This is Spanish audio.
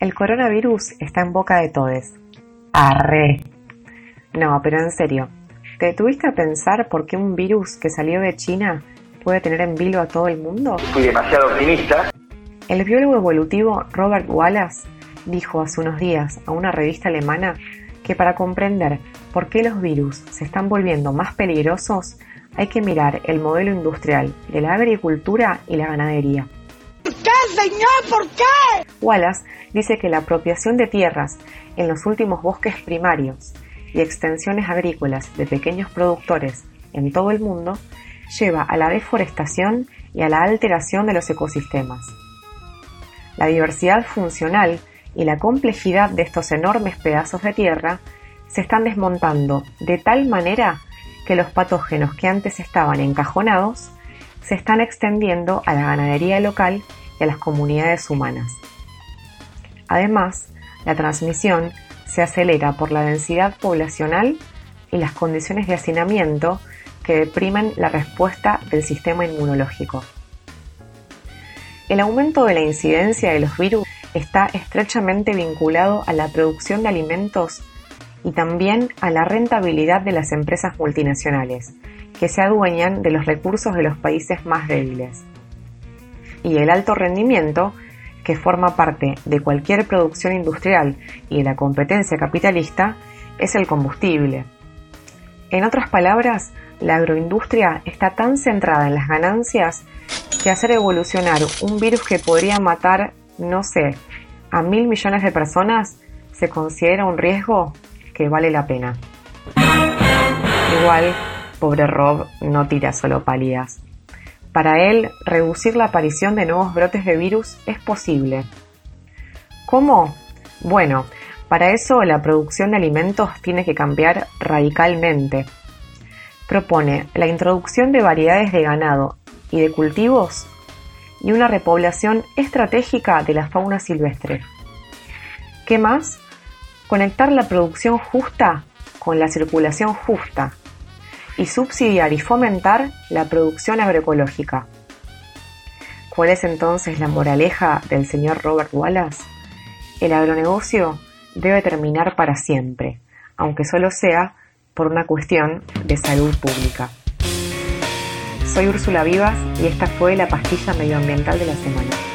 El coronavirus está en boca de todes. Arre. No, pero en serio, ¿te detuviste a pensar por qué un virus que salió de China puede tener en vilo a todo el mundo? Fui demasiado optimista. El biólogo evolutivo Robert Wallace dijo hace unos días a una revista alemana que para comprender por qué los virus se están volviendo más peligrosos hay que mirar el modelo industrial de la agricultura y la ganadería. ¿Por qué, señor? ¿Por qué? Wallace dice que la apropiación de tierras en los últimos bosques primarios y extensiones agrícolas de pequeños productores en todo el mundo lleva a la deforestación y a la alteración de los ecosistemas. La diversidad funcional y la complejidad de estos enormes pedazos de tierra se están desmontando de tal manera que los patógenos que antes estaban encajonados se están extendiendo a la ganadería local y a las comunidades humanas. Además, la transmisión se acelera por la densidad poblacional y las condiciones de hacinamiento que deprimen la respuesta del sistema inmunológico. El aumento de la incidencia de los virus está estrechamente vinculado a la producción de alimentos y también a la rentabilidad de las empresas multinacionales, que se adueñan de los recursos de los países más débiles. Y el alto rendimiento que forma parte de cualquier producción industrial y de la competencia capitalista es el combustible. En otras palabras, la agroindustria está tan centrada en las ganancias que hacer evolucionar un virus que podría matar, no sé, a mil millones de personas se considera un riesgo que vale la pena. Igual, pobre Rob no tira solo pálidas. Para él, reducir la aparición de nuevos brotes de virus es posible. ¿Cómo? Bueno, para eso la producción de alimentos tiene que cambiar radicalmente. Propone la introducción de variedades de ganado y de cultivos y una repoblación estratégica de la fauna silvestre. ¿Qué más? Conectar la producción justa con la circulación justa y subsidiar y fomentar la producción agroecológica. ¿Cuál es entonces la moraleja del señor Robert Wallace? El agronegocio debe terminar para siempre, aunque solo sea por una cuestión de salud pública. Soy Úrsula Vivas y esta fue la pastilla medioambiental de la semana.